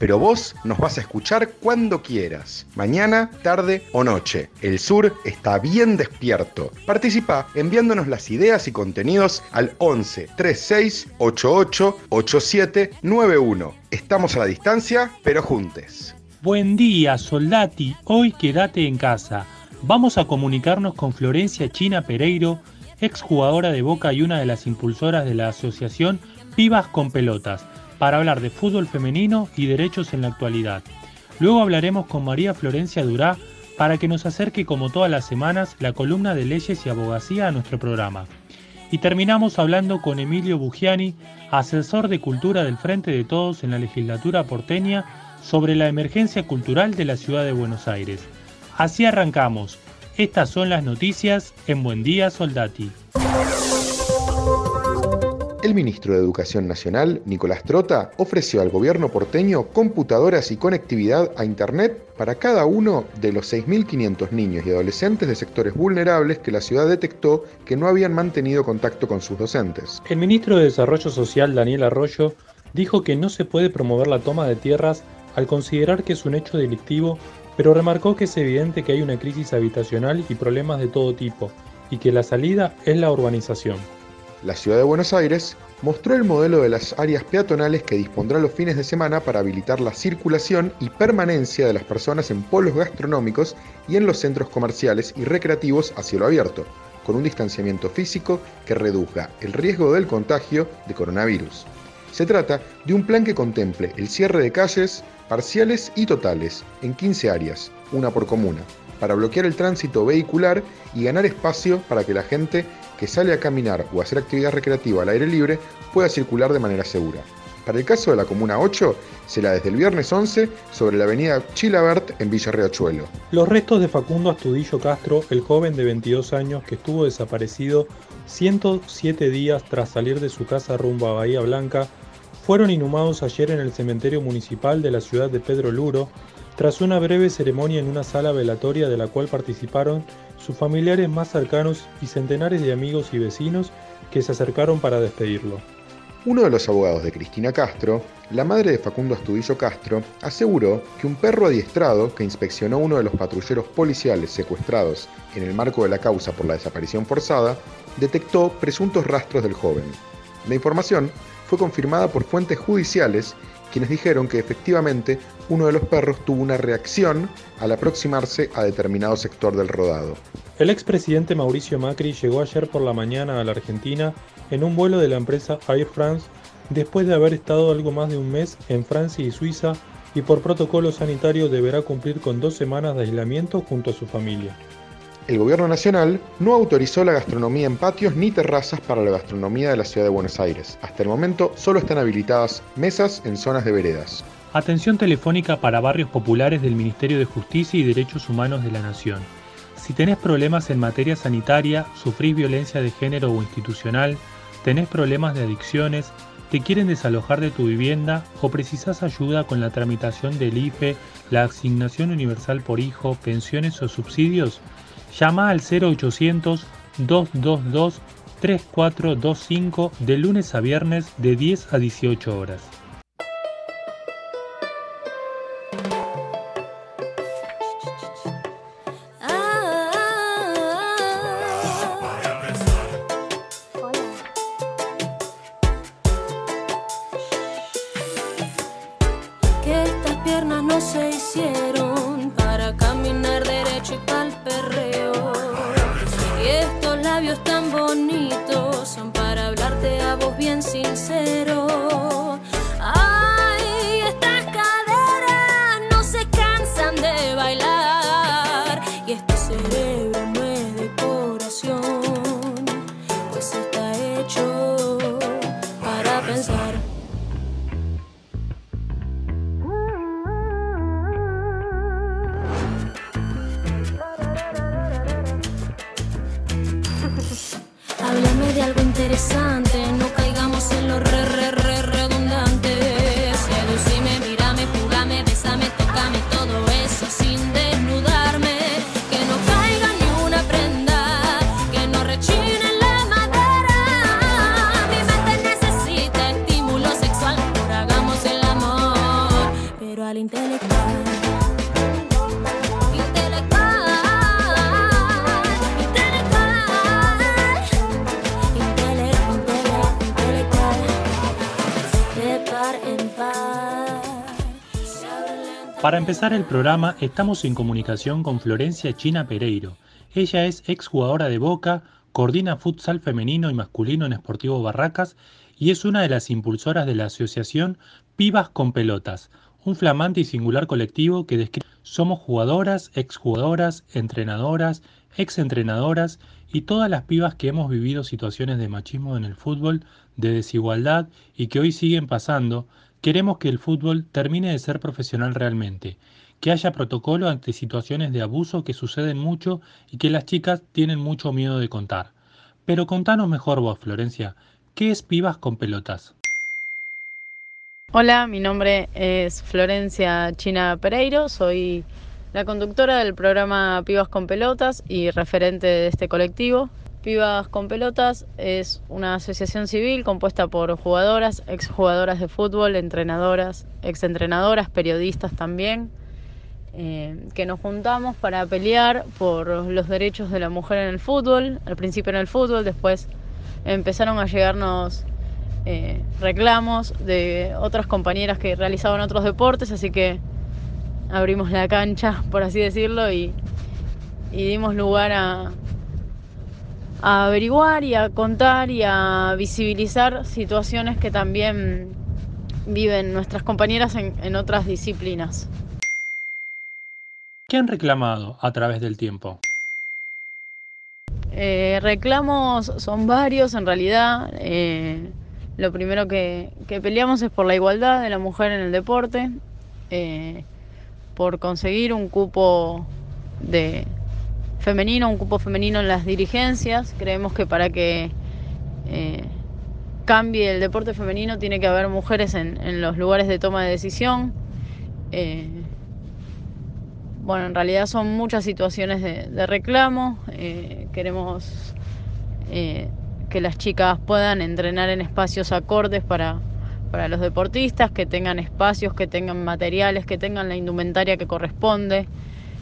pero vos nos vas a escuchar cuando quieras, mañana, tarde o noche. El sur está bien despierto. Participa enviándonos las ideas y contenidos al 11 36 88 87 91. Estamos a la distancia, pero juntes. Buen día, soldati. Hoy quédate en casa. Vamos a comunicarnos con Florencia China Pereiro, exjugadora de Boca y una de las impulsoras de la asociación Pibas con Pelotas para hablar de fútbol femenino y derechos en la actualidad. Luego hablaremos con María Florencia Durá para que nos acerque como todas las semanas la columna de leyes y abogacía a nuestro programa. Y terminamos hablando con Emilio Bugiani, asesor de cultura del Frente de Todos en la legislatura porteña, sobre la emergencia cultural de la ciudad de Buenos Aires. Así arrancamos. Estas son las noticias en Buen Día Soldati. El ministro de Educación Nacional, Nicolás Trota, ofreció al gobierno porteño computadoras y conectividad a Internet para cada uno de los 6.500 niños y adolescentes de sectores vulnerables que la ciudad detectó que no habían mantenido contacto con sus docentes. El ministro de Desarrollo Social, Daniel Arroyo, dijo que no se puede promover la toma de tierras al considerar que es un hecho delictivo, pero remarcó que es evidente que hay una crisis habitacional y problemas de todo tipo, y que la salida es la urbanización la Ciudad de Buenos Aires mostró el modelo de las áreas peatonales que dispondrá los fines de semana para habilitar la circulación y permanencia de las personas en polos gastronómicos y en los centros comerciales y recreativos a cielo abierto, con un distanciamiento físico que reduzca el riesgo del contagio de coronavirus. Se trata de un plan que contemple el cierre de calles parciales y totales en 15 áreas, una por comuna, para bloquear el tránsito vehicular y ganar espacio para que la gente que sale a caminar o hacer actividad recreativa al aire libre pueda circular de manera segura. Para el caso de la Comuna 8, será desde el viernes 11 sobre la avenida Chilabert en Villa Riachuelo. Los restos de Facundo Astudillo Castro, el joven de 22 años que estuvo desaparecido 107 días tras salir de su casa rumbo a Bahía Blanca, fueron inhumados ayer en el cementerio municipal de la ciudad de Pedro Luro, tras una breve ceremonia en una sala velatoria de la cual participaron sus familiares más cercanos y centenares de amigos y vecinos que se acercaron para despedirlo. Uno de los abogados de Cristina Castro, la madre de Facundo Astudillo Castro, aseguró que un perro adiestrado que inspeccionó uno de los patrulleros policiales secuestrados en el marco de la causa por la desaparición forzada, detectó presuntos rastros del joven. La información fue confirmada por fuentes judiciales quienes dijeron que efectivamente uno de los perros tuvo una reacción al aproximarse a determinado sector del rodado. El expresidente Mauricio Macri llegó ayer por la mañana a la Argentina en un vuelo de la empresa Air France después de haber estado algo más de un mes en Francia y Suiza y por protocolo sanitario deberá cumplir con dos semanas de aislamiento junto a su familia el Gobierno Nacional no autorizó la gastronomía en patios ni terrazas para la gastronomía de la Ciudad de Buenos Aires. Hasta el momento solo están habilitadas mesas en zonas de veredas. Atención telefónica para barrios populares del Ministerio de Justicia y Derechos Humanos de la Nación. Si tenés problemas en materia sanitaria, sufrís violencia de género o institucional, tenés problemas de adicciones, te quieren desalojar de tu vivienda o precisás ayuda con la tramitación del IFE, la asignación universal por hijo, pensiones o subsidios, Llama al 0800-222-3425 de lunes a viernes de 10 a 18 horas. Para pensar. Para empezar el programa, estamos en comunicación con Florencia China Pereiro. Ella es exjugadora de Boca, coordina futsal femenino y masculino en Sportivo Barracas y es una de las impulsoras de la asociación Pibas con Pelotas, un flamante y singular colectivo que describe somos jugadoras, exjugadoras, entrenadoras, exentrenadoras y todas las pibas que hemos vivido situaciones de machismo en el fútbol, de desigualdad y que hoy siguen pasando, queremos que el fútbol termine de ser profesional realmente, que haya protocolo ante situaciones de abuso que suceden mucho y que las chicas tienen mucho miedo de contar. Pero contanos mejor vos, Florencia, ¿qué es Pibas con Pelotas? Hola, mi nombre es Florencia China Pereiro, soy la conductora del programa Pibas con Pelotas y referente de este colectivo. Pibas con Pelotas es una asociación civil compuesta por jugadoras, exjugadoras de fútbol, entrenadoras, exentrenadoras, periodistas también, eh, que nos juntamos para pelear por los derechos de la mujer en el fútbol, al principio en el fútbol, después empezaron a llegarnos eh, reclamos de otras compañeras que realizaban otros deportes, así que abrimos la cancha, por así decirlo, y, y dimos lugar a, a averiguar y a contar y a visibilizar situaciones que también viven nuestras compañeras en, en otras disciplinas. ¿Qué han reclamado a través del tiempo? Eh, reclamos son varios en realidad. Eh, lo primero que, que peleamos es por la igualdad de la mujer en el deporte, eh, por conseguir un cupo de femenino, un cupo femenino en las dirigencias. Creemos que para que eh, cambie el deporte femenino tiene que haber mujeres en, en los lugares de toma de decisión. Eh, bueno, en realidad son muchas situaciones de, reclamo. Eh, queremos eh, que las chicas puedan entrenar en espacios acordes para, para los deportistas, que tengan espacios, que tengan materiales, que tengan la indumentaria que corresponde,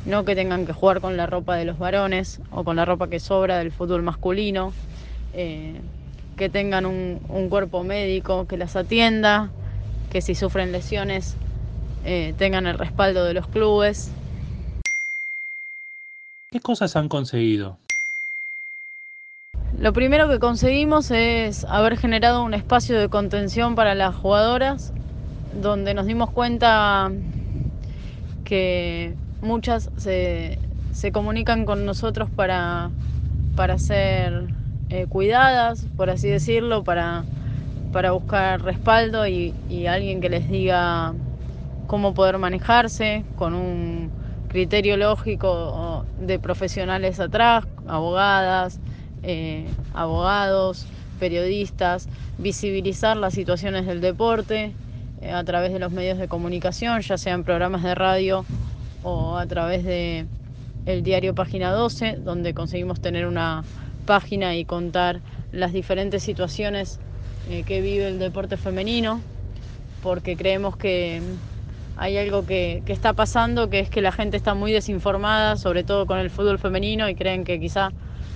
no que tengan que jugar con la ropa de los varones o con la ropa que sobra del fútbol masculino, eh, que tengan un, un cuerpo médico que las atienda, que si sufren lesiones eh, tengan el respaldo de los clubes. ¿Qué cosas han conseguido? Lo primero que conseguimos es haber generado un espacio de contención para las jugadoras, donde nos dimos cuenta que muchas se, se comunican con nosotros para, para ser eh, cuidadas, por así decirlo, para, para buscar respaldo y, y alguien que les diga cómo poder manejarse con un criterio lógico de profesionales atrás, abogadas, eh, abogados, periodistas, visibilizar las situaciones del deporte eh, a través de los medios de comunicación, ya sean programas de radio o a través de el diario Página 12, donde conseguimos tener una página y contar las diferentes situaciones eh, que vive el deporte femenino, porque creemos que hay algo que, que, está pasando, que es que la gente está muy desinformada, sobre todo con el fútbol femenino, y creen que quizá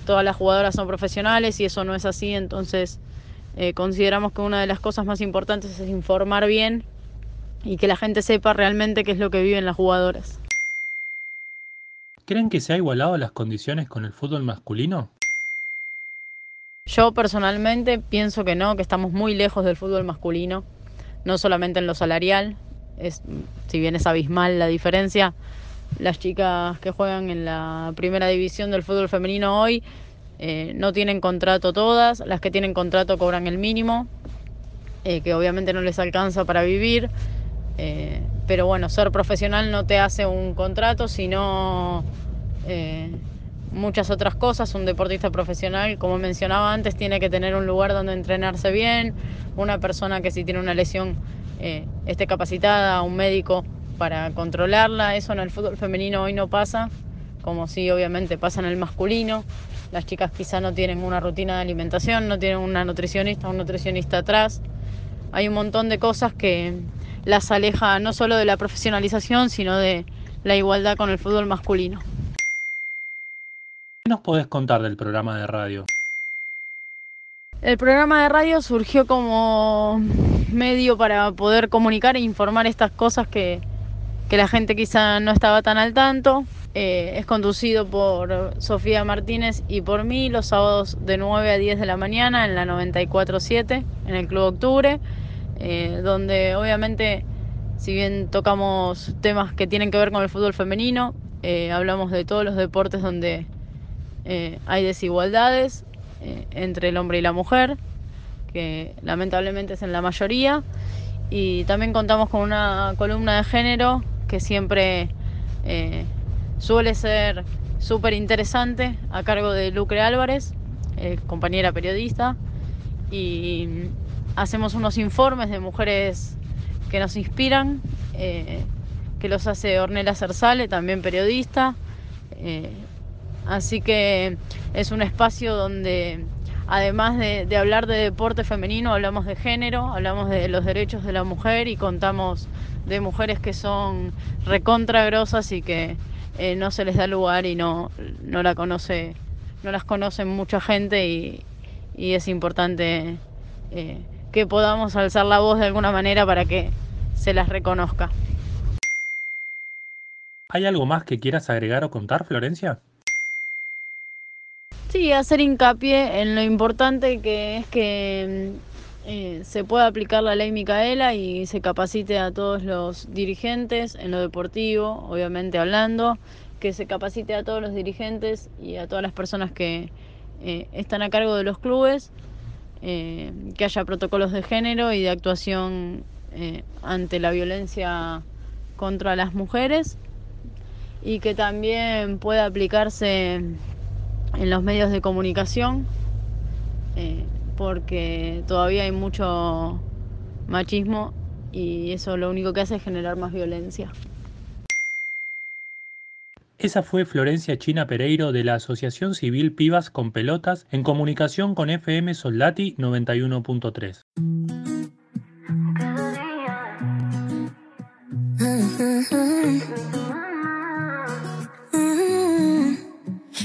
todas las jugadoras son profesionales y eso no es así, entonces eh, consideramos que una de las cosas más importantes es informar bien y que la gente sepa realmente qué es lo que viven las jugadoras. ¿Creen que se ha igualado las condiciones con el fútbol masculino? Yo personalmente pienso que no, que estamos muy lejos del fútbol masculino, no solamente en lo salarial, es, si bien es abismal la diferencia, las chicas que juegan en la primera división del fútbol femenino hoy eh, no tienen contrato todas, las que tienen contrato cobran el mínimo, eh, que obviamente no les alcanza para vivir, eh, pero bueno, ser profesional no te hace un contrato, sino muchas otras cosas. Un deportista profesional, como mencionaba antes, tiene que tener un lugar donde entrenarse bien, una persona que si tiene una lesión eh, esté capacitada, un médico para controlarla. Eso en el fútbol femenino hoy no pasa, como si obviamente pasa en el masculino. Las chicas quizá no tienen una rutina de alimentación, no tienen una nutricionista, un nutricionista atrás. Hay un montón de cosas que las aleja no solo de la profesionalización, sino de la igualdad con el fútbol masculino. ¿Qué nos podés contar del programa de radio? El programa de radio surgió como medio para poder comunicar e informar estas cosas que, que la gente quizá no estaba tan al tanto. Eh, es conducido por Sofía Martínez y por mí los sábados de 9 a 10 de la mañana en la 94.7 en el Club Octubre, eh, donde obviamente si bien tocamos temas que tienen que ver con el fútbol femenino, eh, hablamos de todos los deportes donde eh, hay desigualdades eh, entre el hombre y la mujer, que lamentablemente es en la mayoría, y también contamos con una columna de género que siempre suele ser súper interesante a cargo de Lucre Álvarez, compañera periodista, y hacemos unos informes de mujeres que nos inspiran, que los hace Ornella Cersale, también periodista. Así que es un espacio donde además de, hablar de deporte femenino, hablamos de género, hablamos de los derechos de la mujer y contamos de mujeres que son recontragrosas y que eh, no se les da lugar y no, no la conoce, no las conoce mucha gente y, es importante eh, que podamos alzar la voz de alguna manera para que se las reconozca. ¿Hay algo más que quieras agregar o contar, Florencia? Sí, hacer hincapié en lo importante que es que mm, eh, se pueda aplicar la ley Micaela y se capacite a todos los dirigentes en lo deportivo, obviamente hablando, que se capacite a todos los dirigentes y a todas las personas que eh, están a cargo de los clubes, eh, que haya protocolos de género y de actuación ante la violencia contra las mujeres y que también pueda aplicarse en los medios de comunicación, eh, porque todavía hay mucho machismo y eso lo único que hace es generar más violencia. Esa fue Florencia China Pereiro de la Asociación Civil Pibas con Pelotas en comunicación con FM Soldati 91.3.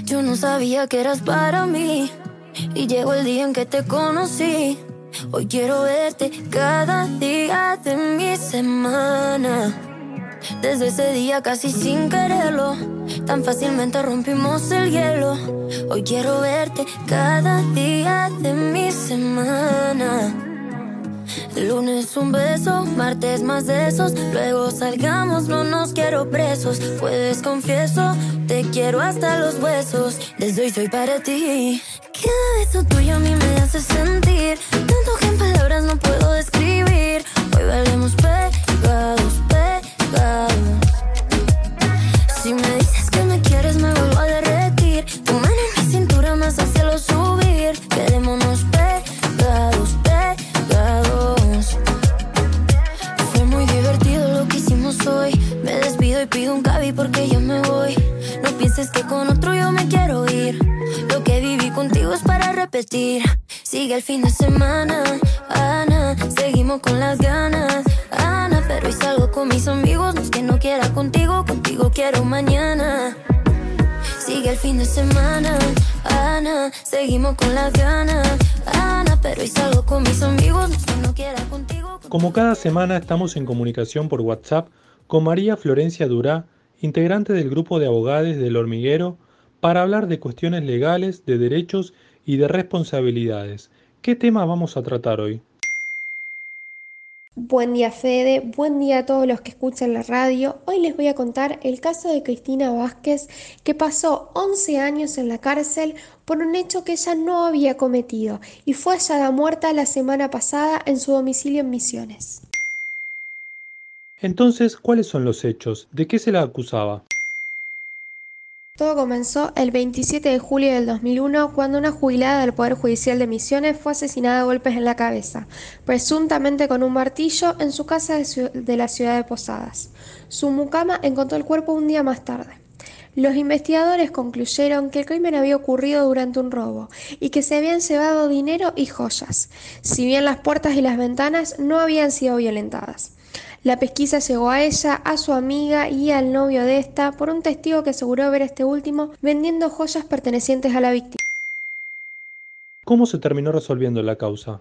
Yo no sabía que eras para mí. Y llegó el día en que te conocí. Hoy quiero verte cada día de mi semana. Desde ese día casi sin quererlo, tan fácilmente rompimos el hielo. Hoy quiero verte cada día de mi semana. Lunes un beso, martes más de esos. Luego salgamos, no nos quiero presos. Puedes confieso, te quiero hasta los huesos. Desde hoy soy para ti. Cada beso tuyo a mí me hace sentir. Tanto que en palabras no puedo describir. Hoy valemos pegados, semana estamos en comunicación por WhatsApp con María Florencia Durá, integrante del grupo de abogados del hormiguero, para hablar de cuestiones legales, de derechos y de responsabilidades. ¿Qué tema vamos a tratar hoy? Buen día Fede, buen día a todos los que escuchan la radio. Hoy les voy a contar el caso de Cristina Vázquez que pasó 11 años en la cárcel por un hecho que ella no había cometido y fue hallada muerta la semana pasada en su domicilio en Misiones. Entonces, ¿cuáles son los hechos? ¿De qué se la acusaba? Todo comenzó el 27 de julio del 2001 cuando una jubilada del Poder Judicial de Misiones fue asesinada a golpes en la cabeza, presuntamente con un martillo, en su casa de, la ciudad de Posadas. Su mucama encontró el cuerpo un día más tarde. Los investigadores concluyeron que el crimen había ocurrido durante un robo y que se habían llevado dinero y joyas, si bien las puertas y las ventanas no habían sido violentadas. La pesquisa llegó a ella, a su amiga y al novio de esta por un testigo que aseguró ver a este último vendiendo joyas pertenecientes a la víctima. ¿Cómo se terminó resolviendo la causa?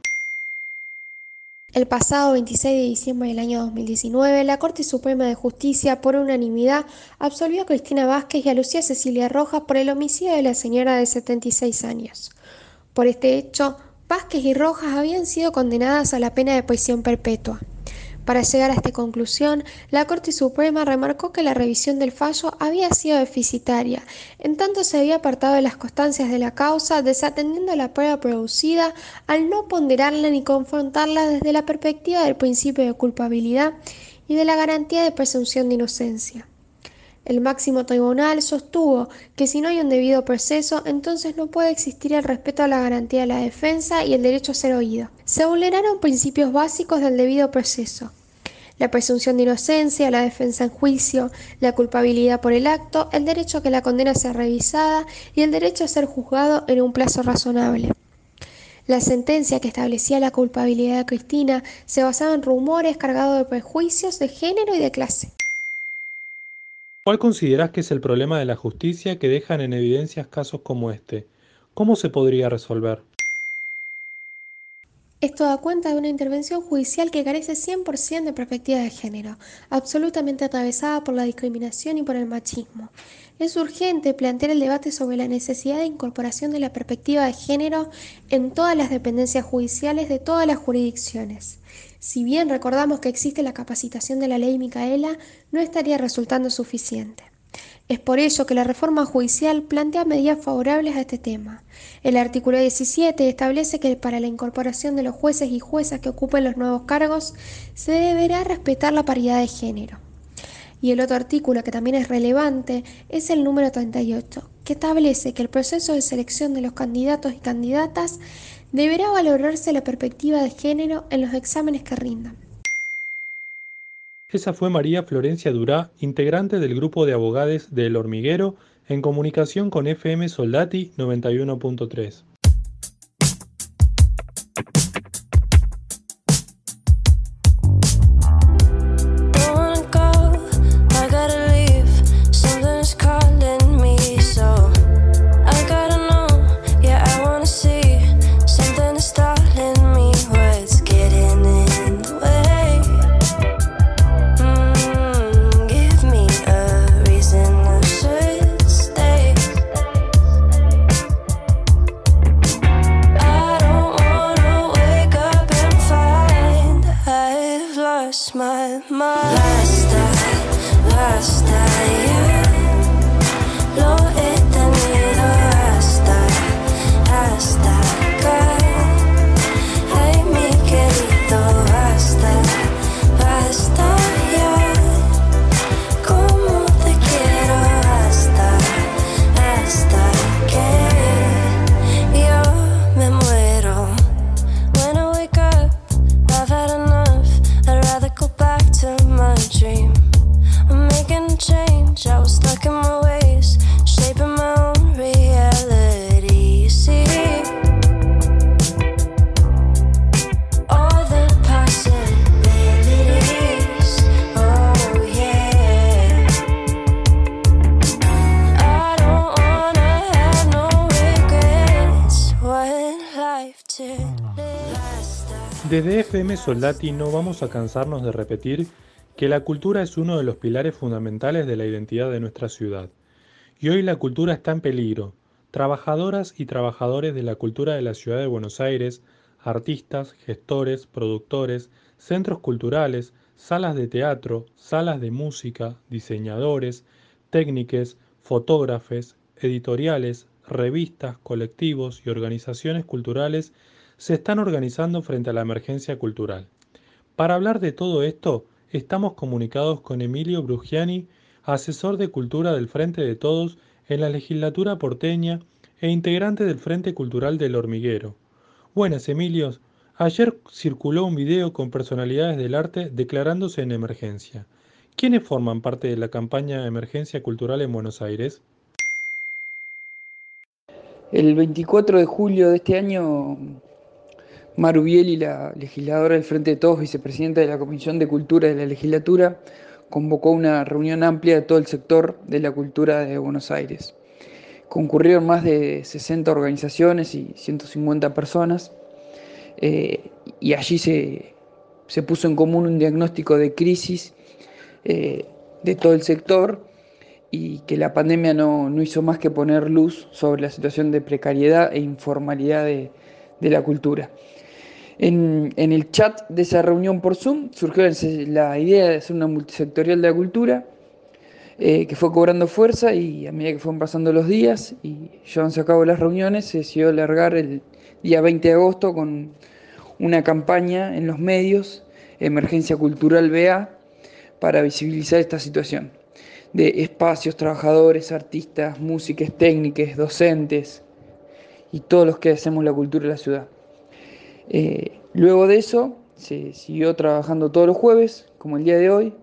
El pasado 26 de diciembre del año 2019, la Corte Suprema de Justicia, por unanimidad, absolvió a Cristina Vázquez y a Lucía Cecilia Rojas por el homicidio de la señora de 76 años. Por este hecho, Vázquez y Rojas habían sido condenadas a la pena de prisión perpetua. Para llegar a esta conclusión, la Corte Suprema remarcó que la revisión del fallo había sido deficitaria, en tanto se había apartado de las constancias de la causa, desatendiendo la prueba producida al no ponderarla ni confrontarla desde la perspectiva del principio de culpabilidad y de la garantía de presunción de inocencia. El máximo tribunal sostuvo que si no hay un debido proceso, entonces no puede existir el respeto a la garantía de la defensa y el derecho a ser oído. Se vulneraron principios básicos del debido proceso, la presunción de inocencia, la defensa en juicio, la culpabilidad por el acto, el derecho a que la condena sea revisada y el derecho a ser juzgado en un plazo razonable. La sentencia que establecía la culpabilidad de Cristina se basaba en rumores cargados de prejuicios de género y de clase. ¿Cuál consideras que es el problema de la justicia que dejan en evidencia casos como este? ¿Cómo se podría resolver? Esto da cuenta de una intervención judicial que carece 100% de perspectiva de género, absolutamente atravesada por la discriminación y por el machismo. Es urgente plantear el debate sobre la necesidad de incorporación de la perspectiva de género en todas las dependencias judiciales de todas las jurisdicciones. Si bien recordamos que existe la capacitación de la ley Micaela, no estaría resultando suficiente. Es por ello que la reforma judicial plantea medidas favorables a este tema. El artículo 17 establece que para la incorporación de los jueces y juezas que ocupen los nuevos cargos se deberá respetar la paridad de género. Y el otro artículo que también es relevante es el número 38, que establece que el proceso de selección de los candidatos y candidatas deberá valorarse la perspectiva de género en los exámenes que rindan. Esa fue María Florencia Durá, integrante del grupo de abogados de El Hormiguero, en comunicación con FM Soldati 91.3. Desde FM Soldati no vamos a cansarnos de repetir que la cultura es uno de los pilares fundamentales de la identidad de nuestra ciudad. Y hoy la cultura está en peligro, trabajadoras y trabajadores de la cultura de la ciudad de Buenos Aires, artistas, gestores, productores, centros culturales, salas de teatro, salas de música, diseñadores, técnicos, fotógrafos, editoriales, revistas, colectivos y organizaciones culturales se están organizando frente a la emergencia cultural. Para hablar de todo esto, estamos comunicados con Emilio Brugiani, asesor de cultura del Frente de Todos en la legislatura porteña e integrante del Frente Cultural del Hormiguero. Buenas, Emilios. Ayer circuló un video con personalidades del arte declarándose en emergencia. ¿Quiénes forman parte de la campaña Emergencia Cultural en Buenos Aires? El 24 de julio de este año, Maru Bieli, la legisladora del Frente de Todos, vicepresidenta de la Comisión de Cultura de la legislatura, convocó una reunión amplia de todo el sector de la cultura de Buenos Aires. Concurrieron más de 60 organizaciones y 150 personas eh, y allí se, se, puso en común un diagnóstico de crisis eh, de todo el sector y que la pandemia no, no, hizo más que poner luz sobre la situación de precariedad e informalidad de, de la cultura. En, el chat de esa reunión por Zoom surgió la idea de hacer una multisectorial de la cultura eh, que fue cobrando fuerza y a medida que fueron pasando los días y llevándose a cabo las reuniones se decidió alargar el día 20 de agosto con una campaña en los medios, Emergencia Cultural BA, para visibilizar esta situación de espacios, trabajadores, artistas, músicos, técnicos, docentes y todos los que hacemos la cultura de la ciudad. Eh, luego de eso se siguió trabajando todos los jueves, como el día de hoy,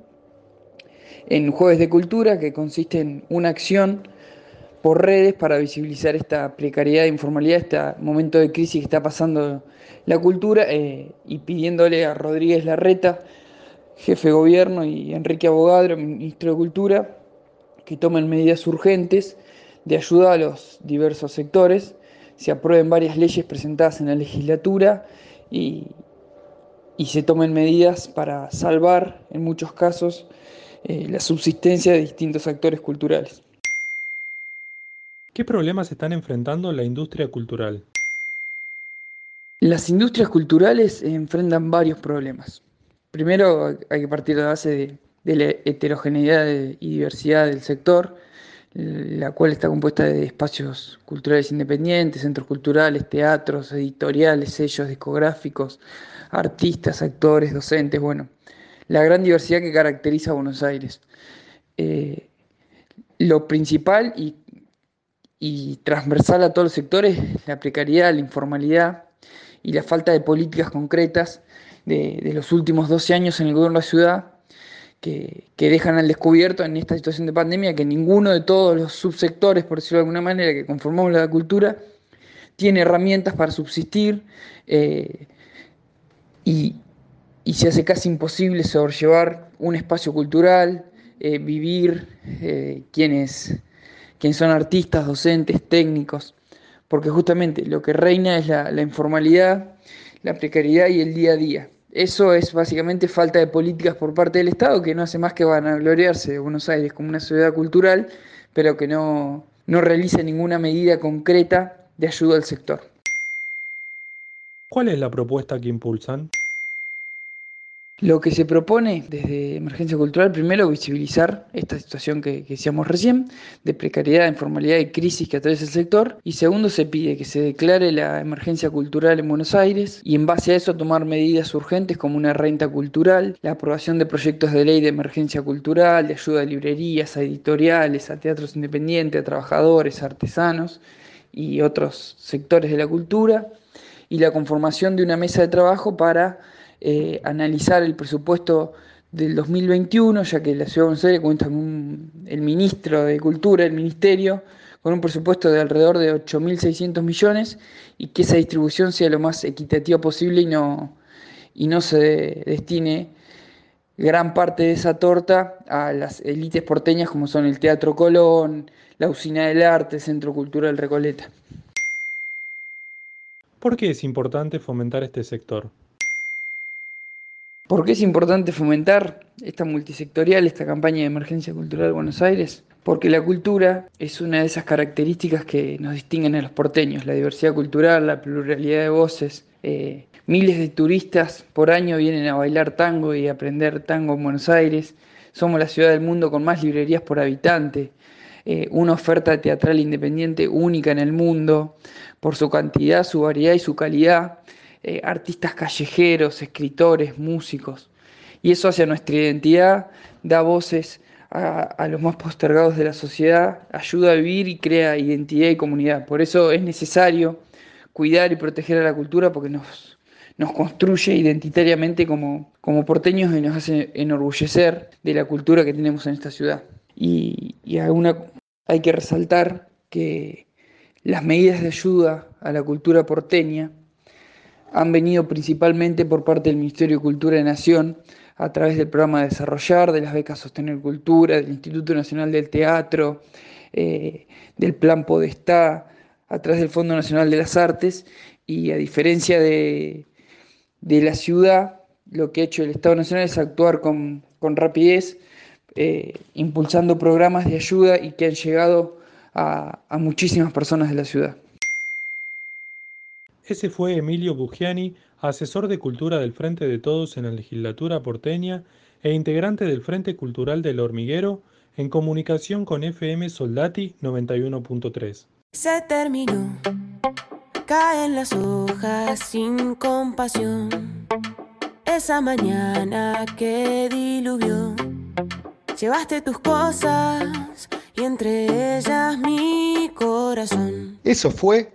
en Jueves de Cultura, que consiste en una acción por redes para visibilizar esta precariedad e informalidad, este momento de crisis que está pasando la cultura, eh, y pidiéndole a Rodríguez Larreta, jefe de gobierno, y Enrique Abogadro, ministro de Cultura, que tomen medidas urgentes de ayuda a los diversos sectores, se aprueben varias leyes presentadas en la legislatura y, y se tomen medidas para salvar, en muchos casos, eh, la subsistencia de distintos actores culturales. ¿Qué problemas están enfrentando la industria cultural? Las industrias culturales enfrentan varios problemas. Primero hay que partir de la base de, de la heterogeneidad y diversidad del sector, la cual está compuesta de espacios culturales independientes, centros culturales, teatros, editoriales, sellos discográficos, artistas, actores, docentes, bueno, la gran diversidad que caracteriza a Buenos Aires. Eh, lo principal y, y, transversal a todos los sectores, la precariedad, la informalidad y la falta de políticas concretas de, de los últimos 12 años en el gobierno de la ciudad que, dejan al descubierto en esta situación de pandemia que ninguno de todos los subsectores, por decirlo de alguna manera, que conformamos la cultura, tiene herramientas para subsistir eh, y, y, se hace casi imposible sobrellevar un espacio cultural, eh, vivir eh, quienes, son artistas, docentes, técnicos, porque justamente lo que reina es la informalidad, la precariedad y el día a día. Eso es básicamente falta de políticas por parte del Estado, que no hace más que vanagloriarse de Buenos Aires como una ciudad cultural, pero que no, no realiza ninguna medida concreta de ayuda al sector. ¿Cuál es la propuesta que impulsan? Lo que se propone desde Emergencia Cultural, primero, visibilizar esta situación que, que decíamos recién, de precariedad, informalidad y crisis que atraviesa el sector. Y segundo, se pide que se declare la emergencia cultural en Buenos Aires y en base a eso tomar medidas urgentes como una renta cultural, la aprobación de proyectos de ley de emergencia cultural, de ayuda a librerías, a editoriales, a teatros independientes, a trabajadores, a artesanos y otros sectores de la cultura, y la conformación de una mesa de trabajo para eh, analizar el presupuesto del 2021, ya que la Ciudad de Buenos Aires cuenta con el ministro de Cultura, el ministerio, con un presupuesto de alrededor de 8.600 millones y que esa distribución sea lo más equitativa posible y no, y no se destine gran parte de esa torta a las élites porteñas como son el Teatro Colón, la Usina del Arte, el Centro Cultural Recoleta. ¿Por qué es importante fomentar este sector? ¿Por qué es importante fomentar esta multisectorial, esta campaña de emergencia cultural de Buenos Aires? Porque la cultura es una de esas características que nos distinguen a los porteños, la diversidad cultural, la pluralidad de voces. Eh, miles de turistas por año vienen a bailar tango y aprender tango en Buenos Aires. Somos la ciudad del mundo con más librerías por habitante, eh, una oferta teatral independiente única en el mundo, por su cantidad, su variedad y su calidad. Eh, artistas callejeros, escritores, músicos. Y eso hacia nuestra identidad da voces a, los más postergados de la sociedad, ayuda a vivir y crea identidad y comunidad. Por eso es necesario cuidar y proteger a la cultura porque nos, nos construye identitariamente como, como porteños y nos hace enorgullecer de la cultura que tenemos en esta ciudad. Y, y hay que resaltar que las medidas de ayuda a la cultura porteña han venido principalmente por parte del Ministerio de Cultura de Nación, a través del programa Desarrollar, de las becas Sostener Cultura, del Instituto Nacional del Teatro, eh, del Plan Podestá, a través del Fondo Nacional de las Artes, y a diferencia de, la ciudad, lo que ha hecho el Estado Nacional es actuar con, rapidez, eh, impulsando programas de ayuda y que han llegado a, a muchísimas personas de la ciudad. Ese fue Emilio Bugiani, asesor de Cultura del Frente de Todos en la legislatura porteña e integrante del Frente Cultural del Hormiguero, en comunicación con FM Soldati 91.3. Se terminó, caen las hojas sin compasión. Esa mañana que diluvió, llevaste tus cosas y entre ellas mi corazón. Eso fue